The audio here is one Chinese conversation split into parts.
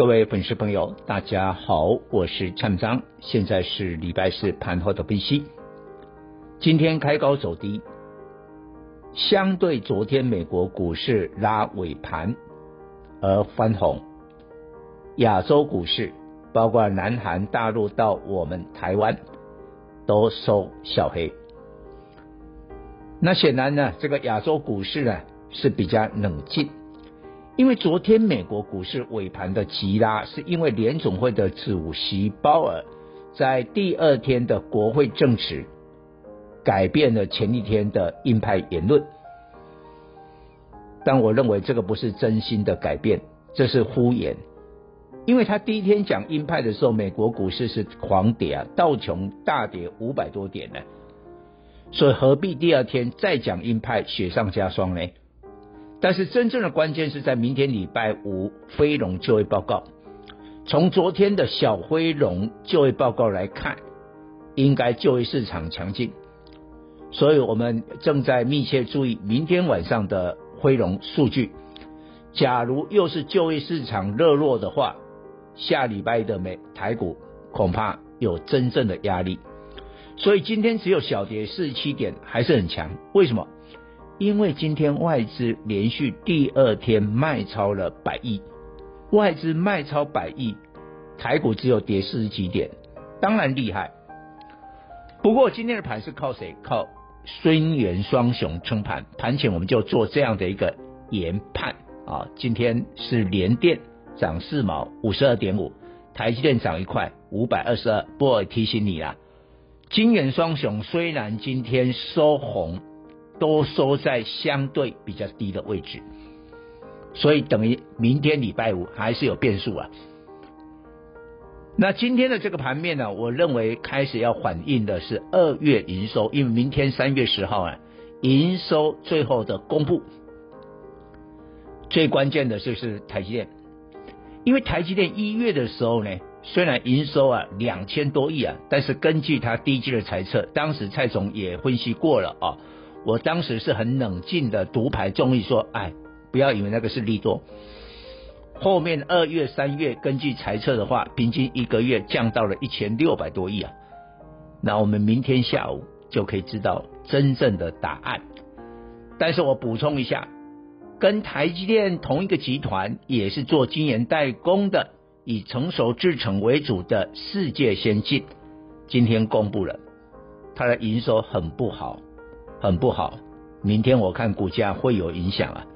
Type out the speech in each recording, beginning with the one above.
各位粉丝朋友，大家好，我是蔡明彰，现在是礼拜四盘后的分析。今天开高走低，相对昨天美国股市拉尾盘而翻红，亚洲股市包括南韩、大陆到我们台湾都收小黑。那显然呢，这个亚洲股市呢是比较冷静。因为昨天美国股市尾盘的急拉，是因为联总会的主席鲍尔在第二天的国会证词改变了前一天的鹰派言论，但我认为这个不是真心的改变，这是敷衍。因为他第一天讲鹰派的时候，美国股市是狂跌啊，道琼大跌五百多点呢，所以何必第二天再讲鹰派，雪上加霜呢？但是真正的关键是在明天礼拜五非农就业报告。从昨天的小非农就业报告来看，应该就业市场强劲，所以我们正在密切注意明天晚上的非农数据。假如又是就业市场热络的话，下礼拜的美台股恐怕有真正的压力。所以今天只有小跌四十七点，还是很强。为什么？因为今天外资连续第二天卖超了百亿，外资卖超百亿，台股只有跌四十几点，当然厉害。不过今天的盘是靠谁？靠孙元双雄撑盘。盘前我们就做这样的一个研判啊。今天是联电涨四毛五十二点五，台积电涨一块五百二十二。不过提醒你啦，金圆双雄虽然今天收红。都收在相对比较低的位置，所以等于明天礼拜五还是有变数啊。那今天的这个盘面呢，我认为开始要反映的是二月营收，因为明天三月十号啊，营收最后的公布，最关键的就是台积电，因为台积电一月的时候呢，虽然营收啊两千多亿啊，但是根据他第一季的猜测，当时蔡总也分析过了啊。我当时是很冷静的独排众议说，哎，不要以为那个是利多。后面二月、三月根据猜测的话，平均一个月降到了一千六百多亿啊。那我们明天下午就可以知道真正的答案。但是我补充一下，跟台积电同一个集团，也是做晶圆代工的，以成熟制程为主的世界先进，今天公布了，它的营收很不好。很不好，明天我看股价会有影响啊，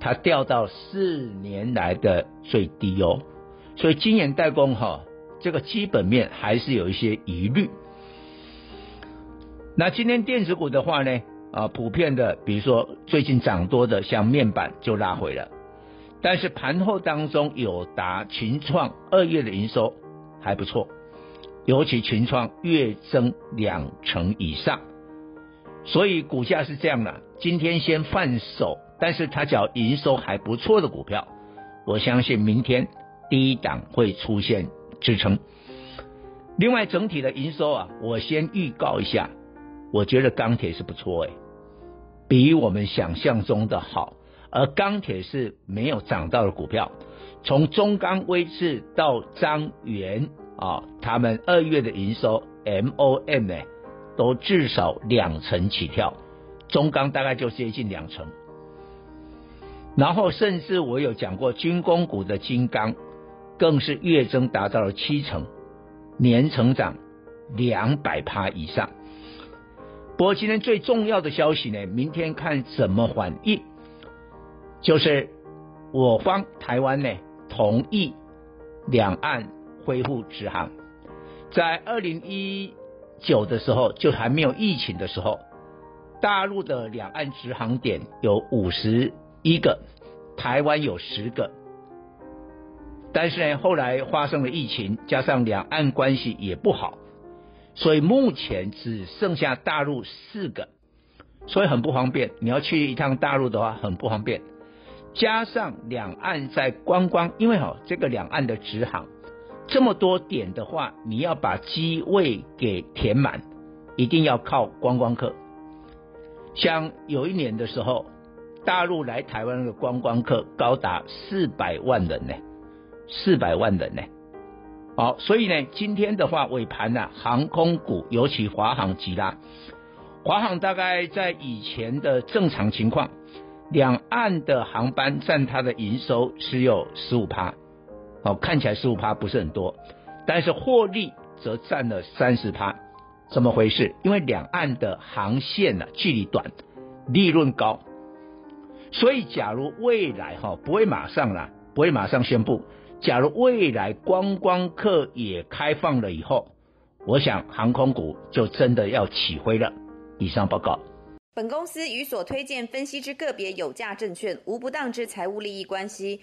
它掉到四年来的最低哦，所以晶圆代工哈，这个基本面还是有一些疑虑。那今天电子股的话呢，啊，普遍的，比如说最近涨多的像面板就拉回了，但是盘后当中友达、群创二月的营收还不错，尤其群创月增两成以上。所以股价是这样的，今天先放手，但是它叫营收还不错的股票，我相信明天第一档会出现支撑。另外，整体的营收啊，我先预告一下，我觉得钢铁是不错诶，比我们想象中的好。而钢铁是没有涨到的股票，从中钢、威致到彰源啊，他们二月的营收 MOM 呢？都至少两成起跳，中钢大概就接近两成，然后甚至我有讲过军工股的金刚，更是月增达到了七成，年成长两百趴以上。不过今天最重要的消息呢，明天看怎么反应，就是我方台湾呢同意两岸恢复直航，在二零一。九的时候就还没有疫情的时候，大陆的两岸直航点有五十一个，台湾有十个，但是呢，后来发生了疫情，加上两岸关系也不好，所以目前只剩下大陆四个，所以很不方便。你要去一趟大陆的话，很不方便。加上两岸在观光，因为哈这个两岸的直航这么多点的话，你要把机位给填满，一定要靠观光客。像有一年的时候，大陆来台湾的观光客高达四百万人呢，四百万人呢。好，所以呢，今天的话尾盘呢，航空股尤其华航急拉，华航大概在以前的正常情况。两岸的航班占它的营收只有十五趴，哦，看起来十五趴不是很多，但是获利则占了三十趴，怎么回事？因为两岸的航线呢，距离短，利润高，所以假如未来哈不会马上啦，不会马上宣布，假如未来观光客也开放了以后，我想航空股就真的要起飞了。以上报告。本公司与所推荐分析之个别有价证券无不当之财务利益关系。